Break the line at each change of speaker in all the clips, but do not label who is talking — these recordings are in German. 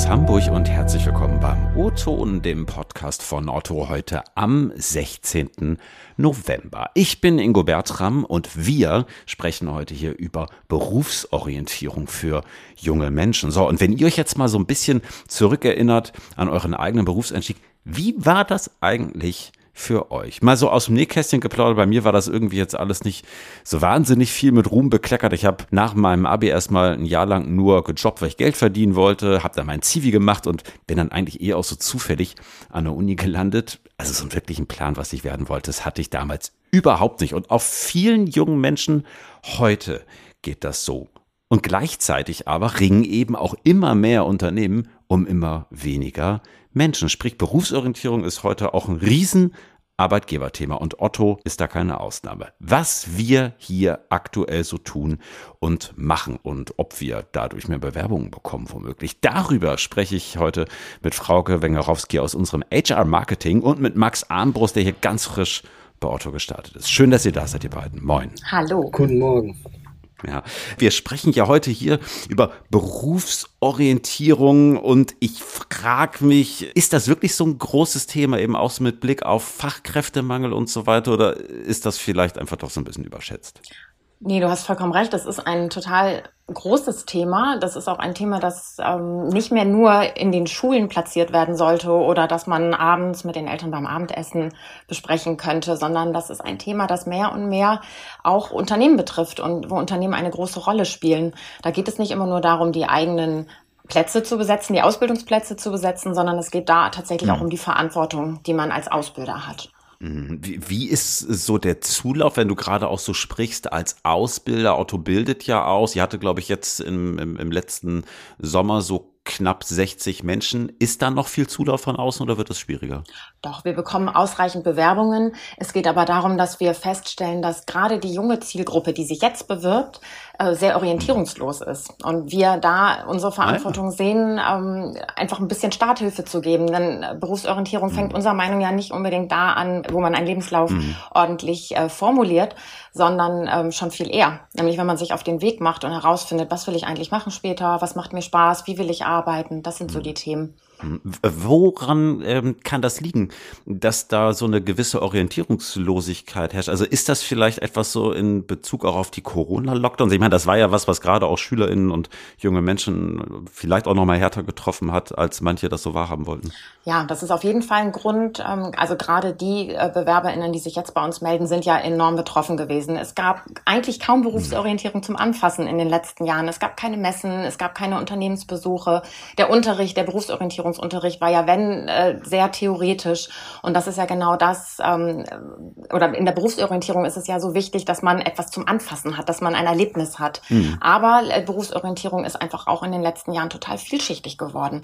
aus Hamburg und herzlich willkommen beim O-Ton, dem Podcast von Otto heute am 16. November. Ich bin Ingo Bertram und wir sprechen heute hier über Berufsorientierung für junge Menschen. So, und wenn ihr euch jetzt mal so ein bisschen zurückerinnert an euren eigenen Berufseinstieg, wie war das eigentlich für euch. Mal so aus dem Nähkästchen geplaudert, bei mir war das irgendwie jetzt alles nicht so wahnsinnig viel mit Ruhm bekleckert. Ich habe nach meinem Abi erstmal ein Jahr lang nur gejobbt, weil ich Geld verdienen wollte, habe dann mein Zivi gemacht und bin dann eigentlich eher auch so zufällig an der Uni gelandet. Also so einen wirklichen Plan, was ich werden wollte, das hatte ich damals überhaupt nicht. Und auf vielen jungen Menschen heute geht das so. Und gleichzeitig aber ringen eben auch immer mehr Unternehmen um immer weniger Menschen. Sprich, Berufsorientierung ist heute auch ein riesen Arbeitgeberthema und Otto ist da keine Ausnahme. Was wir hier aktuell so tun und machen und ob wir dadurch mehr Bewerbungen bekommen, womöglich. Darüber spreche ich heute mit Frauke Wengerowski aus unserem HR Marketing und mit Max Arnbrust, der hier ganz frisch bei Otto gestartet ist. Schön, dass ihr da seid, ihr beiden. Moin.
Hallo.
Guten Morgen.
Ja, wir sprechen ja heute hier über Berufsorientierung und ich frage mich, ist das wirklich so ein großes Thema eben auch so mit Blick auf Fachkräftemangel und so weiter oder ist das vielleicht einfach doch so ein bisschen überschätzt?
Nee, du hast vollkommen recht. Das ist ein total großes Thema. Das ist auch ein Thema, das ähm, nicht mehr nur in den Schulen platziert werden sollte oder dass man abends mit den Eltern beim Abendessen besprechen könnte, sondern das ist ein Thema, das mehr und mehr auch Unternehmen betrifft und wo Unternehmen eine große Rolle spielen. Da geht es nicht immer nur darum, die eigenen Plätze zu besetzen, die Ausbildungsplätze zu besetzen, sondern es geht da tatsächlich auch um die Verantwortung, die man als Ausbilder hat.
Mhm. Wie, wie ist so der Zulauf, wenn du gerade auch so sprichst als Ausbilder? Otto bildet ja aus. Ihr hatte, glaube ich, jetzt im, im, im letzten Sommer so knapp 60 Menschen. Ist da noch viel Zulauf von außen oder wird es schwieriger?
Doch, wir bekommen ausreichend Bewerbungen. Es geht aber darum, dass wir feststellen, dass gerade die junge Zielgruppe, die sich jetzt bewirbt, äh, sehr orientierungslos ist. Und wir da unsere Verantwortung ah, ja. sehen, ähm, einfach ein bisschen Starthilfe zu geben. Denn äh, Berufsorientierung fängt mhm. unserer Meinung ja nicht unbedingt da an, wo man einen Lebenslauf mhm. ordentlich äh, formuliert, sondern ähm, schon viel eher. Nämlich wenn man sich auf den Weg macht und herausfindet, was will ich eigentlich machen später, was macht mir Spaß, wie will ich arbeiten. Das sind so mhm. die Themen.
Woran ähm, kann das liegen, dass da so eine gewisse Orientierungslosigkeit herrscht? Also ist das vielleicht etwas so in Bezug auch auf die Corona-Lockdowns? Ich meine, das war ja was, was gerade auch SchülerInnen und junge Menschen vielleicht auch noch mal härter getroffen hat, als manche das so wahrhaben wollten.
Ja, das ist auf jeden Fall ein Grund. Ähm, also gerade die äh, BewerberInnen, die sich jetzt bei uns melden, sind ja enorm betroffen gewesen. Es gab eigentlich kaum Berufsorientierung zum Anfassen in den letzten Jahren. Es gab keine Messen, es gab keine Unternehmensbesuche. Der Unterricht, der Berufsorientierung Ernährungsunterricht war ja, wenn, äh, sehr theoretisch. Und das ist ja genau das, ähm, oder in der Berufsorientierung ist es ja so wichtig, dass man etwas zum Anfassen hat, dass man ein Erlebnis hat. Mhm. Aber äh, Berufsorientierung ist einfach auch in den letzten Jahren total vielschichtig geworden.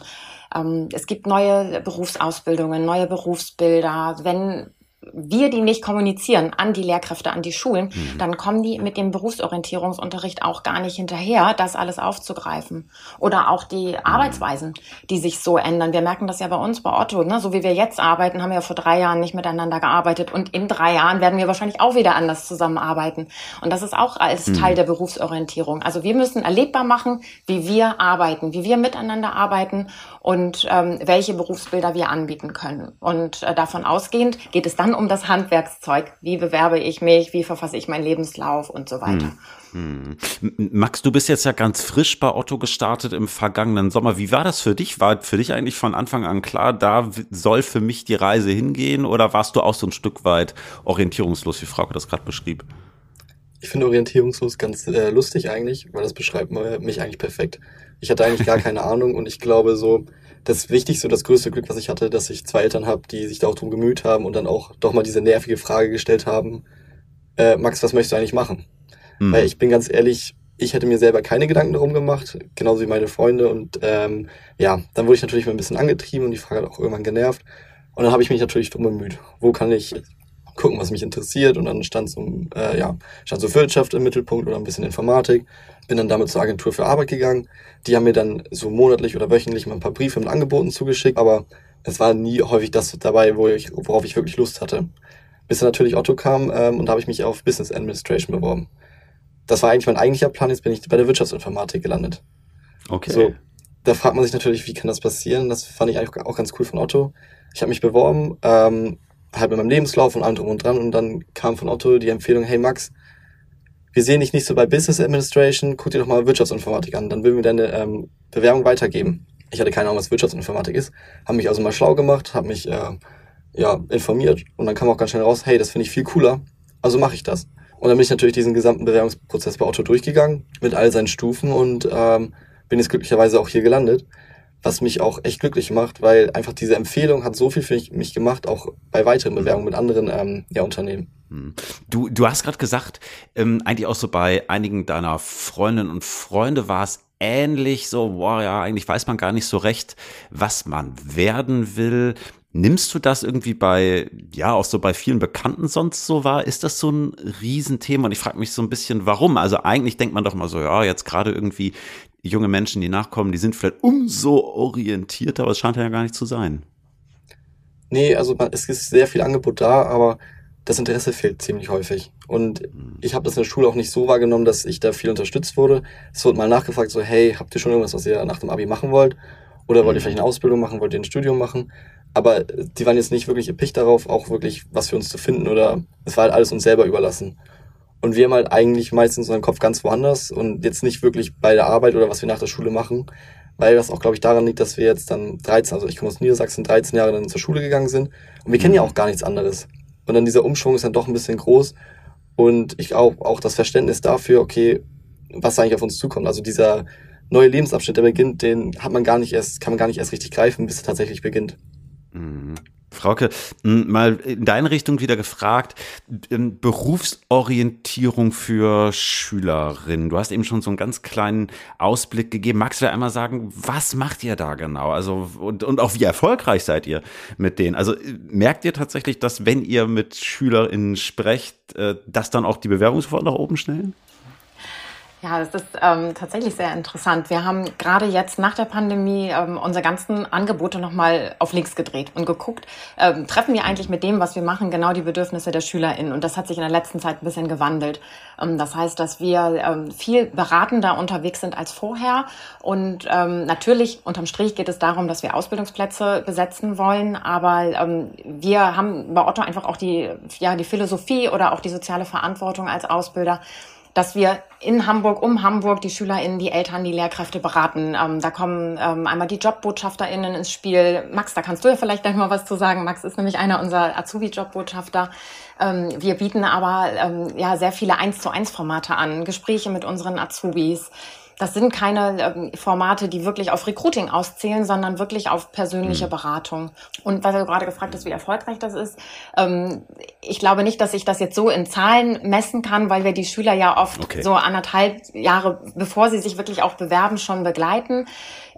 Ähm, es gibt neue Berufsausbildungen, neue Berufsbilder. Wenn wir die nicht kommunizieren an die Lehrkräfte, an die Schulen, mhm. dann kommen die mit dem Berufsorientierungsunterricht auch gar nicht hinterher, das alles aufzugreifen. Oder auch die mhm. Arbeitsweisen, die sich so ändern. Wir merken das ja bei uns, bei Otto, ne? so wie wir jetzt arbeiten, haben wir ja vor drei Jahren nicht miteinander gearbeitet und in drei Jahren werden wir wahrscheinlich auch wieder anders zusammenarbeiten. Und das ist auch als mhm. Teil der Berufsorientierung. Also wir müssen erlebbar machen, wie wir arbeiten, wie wir miteinander arbeiten und ähm, welche Berufsbilder wir anbieten können. Und äh, davon ausgehend geht es dann um das Handwerkszeug. Wie bewerbe ich mich? Wie verfasse ich meinen Lebenslauf und so weiter.
Hm. Hm. Max, du bist jetzt ja ganz frisch bei Otto gestartet im vergangenen Sommer. Wie war das für dich? War für dich eigentlich von Anfang an klar, da soll für mich die Reise hingehen? Oder warst du auch so ein Stück weit orientierungslos, wie Frauke das gerade beschrieb?
Ich finde orientierungslos ganz äh, lustig eigentlich, weil das beschreibt mich eigentlich perfekt. Ich hatte eigentlich gar keine Ahnung und ich glaube so, das Wichtigste, das größte Glück, was ich hatte, dass ich zwei Eltern habe, die sich da auch drum gemüht haben und dann auch doch mal diese nervige Frage gestellt haben, äh, Max, was möchtest du eigentlich machen? Mhm. Weil ich bin ganz ehrlich, ich hätte mir selber keine Gedanken darum gemacht, genauso wie meine Freunde. Und ähm, ja, dann wurde ich natürlich mal ein bisschen angetrieben und die Frage hat auch irgendwann genervt. Und dann habe ich mich natürlich drum bemüht. Wo kann ich gucken, was mich interessiert? Und dann stand so, äh, ja, stand so Wirtschaft im Mittelpunkt oder ein bisschen Informatik bin dann damit zur Agentur für Arbeit gegangen. Die haben mir dann so monatlich oder wöchentlich mal ein paar Briefe mit Angeboten zugeschickt, aber es war nie häufig das dabei, wo ich, worauf ich wirklich Lust hatte. Bis dann natürlich Otto kam ähm, und da habe ich mich auf Business Administration beworben. Das war eigentlich mein eigentlicher Plan, jetzt bin ich bei der Wirtschaftsinformatik gelandet.
Okay. So,
da fragt man sich natürlich, wie kann das passieren? Das fand ich eigentlich auch ganz cool von Otto. Ich habe mich beworben, ähm, halt mit meinem Lebenslauf und allem drum und dran. Und dann kam von Otto die Empfehlung, hey Max, wir sehen dich nicht so bei Business Administration, guck dir doch mal Wirtschaftsinformatik an, dann würden wir deine ähm, Bewerbung weitergeben. Ich hatte keine Ahnung, was Wirtschaftsinformatik ist, habe mich also mal schlau gemacht, habe mich äh, ja, informiert. Und dann kam auch ganz schnell raus, hey, das finde ich viel cooler, also mache ich das. Und dann bin ich natürlich diesen gesamten Bewerbungsprozess bei Otto durchgegangen, mit all seinen Stufen und ähm, bin jetzt glücklicherweise auch hier gelandet, was mich auch echt glücklich macht, weil einfach diese Empfehlung hat so viel für mich gemacht, auch bei weiteren Bewerbungen mit anderen ähm, ja, Unternehmen.
Hm. Du, du hast gerade gesagt, ähm, eigentlich auch so bei einigen deiner Freundinnen und Freunde war es ähnlich, so, boah, ja, eigentlich weiß man gar nicht so recht, was man werden will. Nimmst du das irgendwie bei, ja, auch so bei vielen Bekannten sonst so wahr? Ist das so ein Riesenthema? Und ich frage mich so ein bisschen, warum? Also eigentlich denkt man doch mal so, ja, jetzt gerade irgendwie junge Menschen, die nachkommen, die sind vielleicht umso orientierter, aber es scheint ja gar nicht zu sein.
Nee, also es ist sehr viel Angebot da, aber das Interesse fehlt ziemlich häufig. Und hm. ich habe das in der Schule auch nicht so wahrgenommen, dass ich da viel unterstützt wurde. Es wurde mal nachgefragt, so, hey, habt ihr schon irgendwas, was ihr nach dem Abi machen wollt? Oder wollt ihr hm. vielleicht eine Ausbildung machen, wollt ihr ein Studium machen? aber die waren jetzt nicht wirklich erpicht darauf, auch wirklich was für uns zu finden oder es war halt alles uns selber überlassen. Und wir haben halt eigentlich meistens unseren Kopf ganz woanders und jetzt nicht wirklich bei der Arbeit oder was wir nach der Schule machen, weil das auch, glaube ich, daran liegt, dass wir jetzt dann 13, also ich komme aus Niedersachsen, 13 Jahre dann zur Schule gegangen sind und wir kennen ja mhm. auch gar nichts anderes. Und dann dieser Umschwung ist dann doch ein bisschen groß und ich auch, auch das Verständnis dafür, okay, was eigentlich auf uns zukommt. Also dieser neue Lebensabschnitt, der beginnt, den hat man gar nicht erst, kann man gar nicht erst richtig greifen, bis er tatsächlich beginnt.
Mhm. Frauke, mal in deine Richtung wieder gefragt, Berufsorientierung für Schülerinnen. Du hast eben schon so einen ganz kleinen Ausblick gegeben. Magst du da einmal sagen, was macht ihr da genau? Also, und, und auch wie erfolgreich seid ihr mit denen? Also, merkt ihr tatsächlich, dass wenn ihr mit SchülerInnen sprecht, äh, dass dann auch die Bewerbungsquoten nach oben schnellen?
Ja, das ist ähm, tatsächlich sehr interessant. Wir haben gerade jetzt nach der Pandemie ähm, unsere ganzen Angebote nochmal auf links gedreht und geguckt, ähm, treffen wir eigentlich mit dem, was wir machen, genau die Bedürfnisse der SchülerInnen. Und das hat sich in der letzten Zeit ein bisschen gewandelt. Ähm, das heißt, dass wir ähm, viel beratender unterwegs sind als vorher. Und ähm, natürlich, unterm Strich geht es darum, dass wir Ausbildungsplätze besetzen wollen. Aber ähm, wir haben bei Otto einfach auch die, ja, die Philosophie oder auch die soziale Verantwortung als Ausbilder, dass wir in Hamburg, um Hamburg, die SchülerInnen, die Eltern, die Lehrkräfte beraten. Ähm, da kommen ähm, einmal die JobbotschafterInnen ins Spiel. Max, da kannst du ja vielleicht gleich mal was zu sagen. Max ist nämlich einer unserer Azubi-Jobbotschafter. Ähm, wir bieten aber ähm, ja sehr viele eins zu eins Formate an, Gespräche mit unseren Azubis. Das sind keine ähm, Formate, die wirklich auf Recruiting auszählen, sondern wirklich auf persönliche mhm. Beratung. Und weil du gerade gefragt hast, wie erfolgreich das ist, ähm, ich glaube nicht, dass ich das jetzt so in Zahlen messen kann, weil wir die Schüler ja oft okay. so anderthalb Jahre, bevor sie sich wirklich auch bewerben, schon begleiten.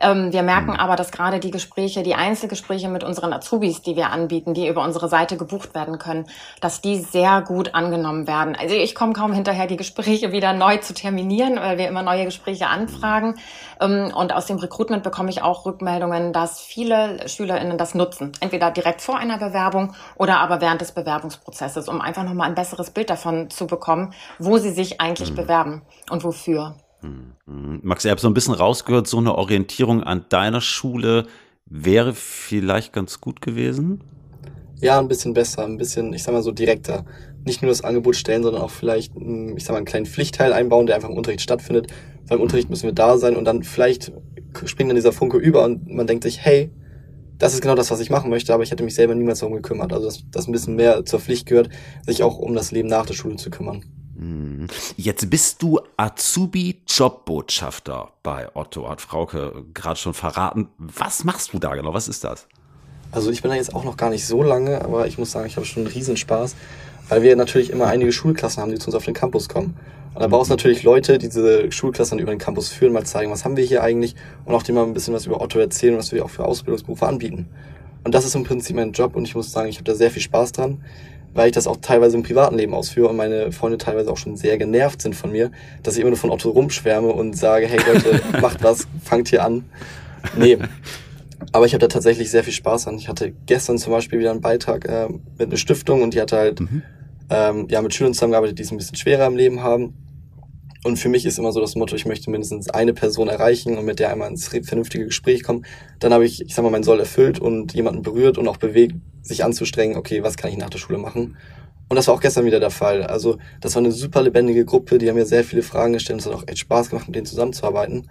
Ähm, wir merken mhm. aber, dass gerade die Gespräche, die Einzelgespräche mit unseren Azubis, die wir anbieten, die über unsere Seite gebucht werden können, dass die sehr gut angenommen werden. Also ich komme kaum hinterher, die Gespräche wieder neu zu terminieren, weil wir immer neue Gespräche anfragen. Ähm, und aus dem Recruitment bekomme ich auch Rückmeldungen, dass viele SchülerInnen das nutzen. Entweder direkt vor einer Bewerbung oder aber während des Bewerbungsprozesses, um einfach nochmal ein besseres Bild davon zu bekommen, wo sie sich eigentlich mhm. bewerben und wofür.
Mhm. Max, ich habe so ein bisschen rausgehört, so eine Orientierung an deiner Schule wäre vielleicht ganz gut gewesen.
Ja, ein bisschen besser, ein bisschen, ich sag mal so direkter. Nicht nur das Angebot stellen, sondern auch vielleicht, ich sag mal, einen kleinen Pflichtteil einbauen, der einfach im Unterricht stattfindet. Beim Unterricht müssen wir da sein und dann vielleicht springt dann dieser Funke über und man denkt sich, hey, das ist genau das, was ich machen möchte, aber ich hätte mich selber niemals darum gekümmert. Also, dass das ein bisschen mehr zur Pflicht gehört, sich auch um das Leben nach der Schule zu kümmern.
Mhm. Jetzt bist du Azubi-Jobbotschafter bei Otto, hat Frauke gerade schon verraten. Was machst du da genau? Was ist das?
Also ich bin da jetzt auch noch gar nicht so lange, aber ich muss sagen, ich habe schon einen Riesenspaß, weil wir natürlich immer einige Schulklassen haben, die zu uns auf den Campus kommen. Und da brauchst du natürlich Leute, die diese Schulklassen über den Campus führen, mal zeigen, was haben wir hier eigentlich und auch dir mal ein bisschen was über Otto erzählen, was wir auch für Ausbildungsberufe anbieten. Und das ist im Prinzip mein Job und ich muss sagen, ich habe da sehr viel Spaß dran weil ich das auch teilweise im privaten Leben ausführe und meine Freunde teilweise auch schon sehr genervt sind von mir, dass ich immer nur von Otto rumschwärme und sage, hey Leute, macht was, fangt hier an. Nee. Aber ich habe da tatsächlich sehr viel Spaß an. Ich hatte gestern zum Beispiel wieder einen Beitrag äh, mit einer Stiftung und die hatte halt mhm. Ähm, ja mit Schülern zusammengearbeitet, die es ein bisschen schwerer im Leben haben. Und für mich ist immer so das Motto, ich möchte mindestens eine Person erreichen und mit der einmal ins vernünftige Gespräch kommen. Dann habe ich, ich sag mal, mein Soll erfüllt und jemanden berührt und auch bewegt, sich anzustrengen, okay, was kann ich nach der Schule machen? Und das war auch gestern wieder der Fall. Also das war eine super lebendige Gruppe, die haben mir sehr viele Fragen gestellt. Es hat auch echt Spaß gemacht, mit denen zusammenzuarbeiten.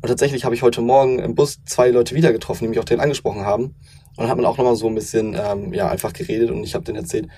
Und tatsächlich habe ich heute Morgen im Bus zwei Leute wieder getroffen, die mich auch direkt angesprochen haben. Und dann hat man auch nochmal so ein bisschen ähm, ja einfach geredet und ich habe denen erzählt,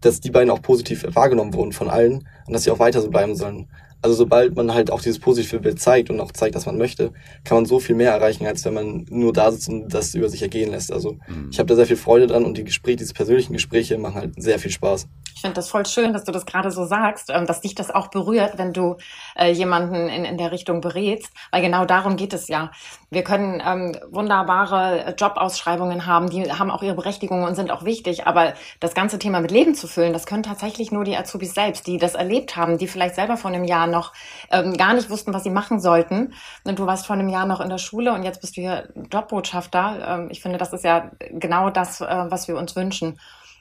dass die beiden auch positiv wahrgenommen wurden von allen und dass sie auch weiter so bleiben sollen. Also sobald man halt auch dieses positive Bild zeigt und auch zeigt, dass man möchte, kann man so viel mehr erreichen, als wenn man nur da sitzt und das über sich ergehen lässt. Also mhm. ich habe da sehr viel Freude dran und die Gespräche, diese persönlichen Gespräche machen halt sehr viel Spaß.
Ich finde das voll schön, dass du das gerade so sagst, ähm, dass dich das auch berührt, wenn du äh, jemanden in, in der Richtung berätst, weil genau darum geht es ja. Wir können ähm, wunderbare Jobausschreibungen haben, die haben auch ihre Berechtigung und sind auch wichtig, aber das ganze Thema mit Leben zu füllen, das können tatsächlich nur die Azubis selbst, die das erlebt haben, die vielleicht selber vor einem Jahr noch ähm, gar nicht wussten, was sie machen sollten. Und du warst vor einem Jahr noch in der Schule und jetzt bist du hier Jobbotschafter. Ähm, ich finde, das ist ja genau das, äh, was wir uns wünschen.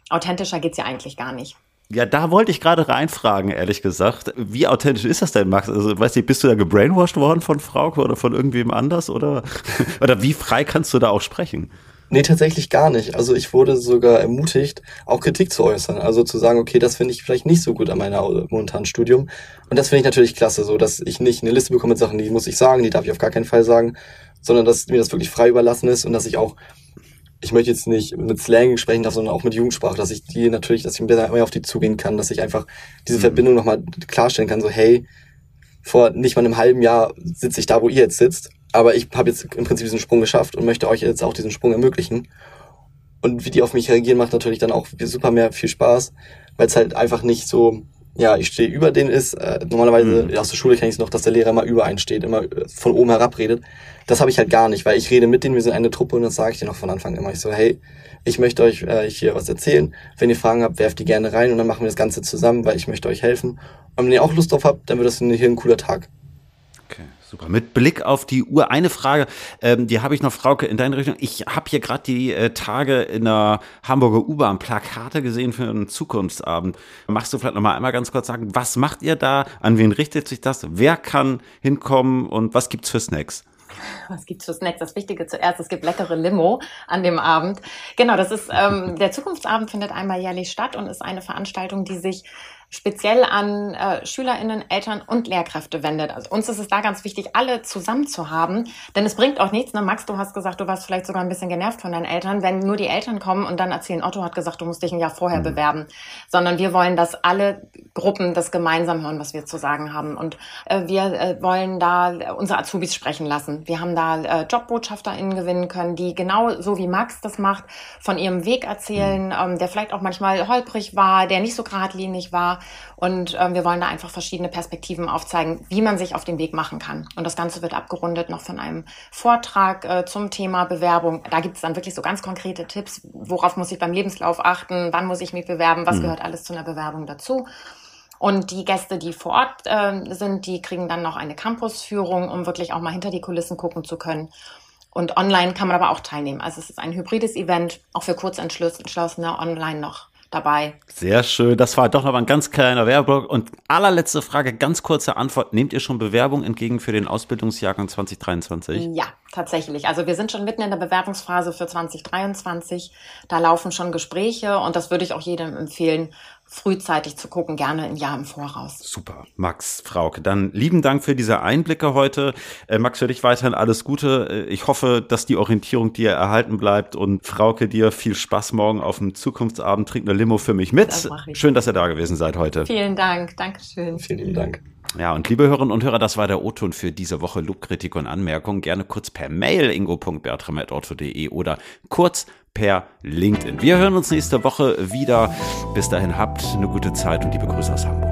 Authentischer geht's ja eigentlich gar nicht.
Ja, da wollte ich gerade reinfragen, ehrlich gesagt. Wie authentisch ist das denn, Max? Also, weißt du, bist du da gebrainwashed worden von Frauke oder von irgendwem anders? Oder, oder wie frei kannst du da auch sprechen?
Nee, tatsächlich gar nicht. Also ich wurde sogar ermutigt, auch Kritik zu äußern. Also zu sagen, okay, das finde ich vielleicht nicht so gut an meiner momentanen Studium. Und das finde ich natürlich klasse, so dass ich nicht eine Liste bekomme mit Sachen, die muss ich sagen, die darf ich auf gar keinen Fall sagen, sondern dass mir das wirklich frei überlassen ist und dass ich auch ich möchte jetzt nicht mit Slang sprechen darf, sondern auch mit Jugendsprache, dass ich die natürlich, dass ich mehr auf die zugehen kann, dass ich einfach diese mhm. Verbindung nochmal klarstellen kann, so hey, vor nicht mal einem halben Jahr sitze ich da, wo ihr jetzt sitzt, aber ich habe jetzt im Prinzip diesen Sprung geschafft und möchte euch jetzt auch diesen Sprung ermöglichen. Und wie die auf mich reagieren, macht natürlich dann auch super mehr viel Spaß, weil es halt einfach nicht so, ja, ich stehe über denen ist. Äh, normalerweise mhm. aus der Schule kenne ich es noch, dass der Lehrer immer über einen steht, immer äh, von oben herab redet. Das habe ich halt gar nicht, weil ich rede mit denen, wir sind eine Truppe und das sage ich dir noch von Anfang immer. Ich so, hey, ich möchte euch äh, hier was erzählen. Wenn ihr Fragen habt, werft die gerne rein und dann machen wir das Ganze zusammen, weil ich möchte euch helfen. Und wenn ihr auch Lust drauf habt, dann wird das hier ein cooler Tag.
Super. Mit Blick auf die Uhr eine Frage, ähm, die habe ich noch, Frauke, in deine Richtung. Ich habe hier gerade die äh, Tage in der Hamburger U-Bahn Plakate gesehen für einen Zukunftsabend. Magst du vielleicht noch mal einmal ganz kurz sagen, was macht ihr da? An wen richtet sich das? Wer kann hinkommen und was gibt's für Snacks?
Was gibt's für Snacks? Das Wichtige zuerst, es gibt leckere Limo an dem Abend. Genau, das ist ähm, der Zukunftsabend findet einmal jährlich statt und ist eine Veranstaltung, die sich speziell an äh, Schülerinnen, Eltern und Lehrkräfte wendet. Also uns ist es da ganz wichtig, alle zusammen zu haben, denn es bringt auch nichts. Ne? Max, du hast gesagt, du warst vielleicht sogar ein bisschen genervt von deinen Eltern, wenn nur die Eltern kommen und dann erzählen, Otto hat gesagt, du musst dich ein Jahr vorher mhm. bewerben, sondern wir wollen, dass alle Gruppen das gemeinsam hören, was wir zu sagen haben. Und äh, wir äh, wollen da unsere Azubis sprechen lassen. Wir haben da äh, JobbotschafterInnen gewinnen können, die genau so wie Max das macht, von ihrem Weg erzählen, mhm. ähm, der vielleicht auch manchmal holprig war, der nicht so geradlinig war und ähm, wir wollen da einfach verschiedene Perspektiven aufzeigen, wie man sich auf den Weg machen kann. Und das Ganze wird abgerundet noch von einem Vortrag äh, zum Thema Bewerbung. Da gibt es dann wirklich so ganz konkrete Tipps, worauf muss ich beim Lebenslauf achten, wann muss ich mich bewerben, was mhm. gehört alles zu einer Bewerbung dazu. Und die Gäste, die vor Ort äh, sind, die kriegen dann noch eine Campusführung, um wirklich auch mal hinter die Kulissen gucken zu können. Und online kann man aber auch teilnehmen. Also es ist ein hybrides Event, auch für Kurzentschlossene online noch dabei.
Sehr schön. Das war doch noch ein ganz kleiner Werbeblock. Und allerletzte Frage, ganz kurze Antwort. Nehmt ihr schon Bewerbung entgegen für den Ausbildungsjahrgang 2023?
Ja, tatsächlich. Also wir sind schon mitten in der Bewerbungsphase für 2023. Da laufen schon Gespräche und das würde ich auch jedem empfehlen, frühzeitig zu gucken, gerne ein Jahr im Voraus.
Super. Max, Frauke, dann lieben Dank für diese Einblicke heute. Äh, Max, für dich weiterhin alles Gute. Äh, ich hoffe, dass die Orientierung dir erhalten bleibt und Frauke dir viel Spaß morgen auf dem Zukunftsabend. Trink eine Limo für mich mit. Das Schön, dass ihr da gewesen seid heute.
Vielen Dank. Dankeschön.
Vielen lieben Dank.
Ja, und liebe Hörerinnen und Hörer, das war der O-Ton für diese Woche. Lobkritik und Anmerkungen gerne kurz per Mail ingo.bertram.orto.de oder kurz per LinkedIn. Wir hören uns nächste Woche wieder. Bis dahin habt eine gute Zeit und liebe Grüße aus Hamburg.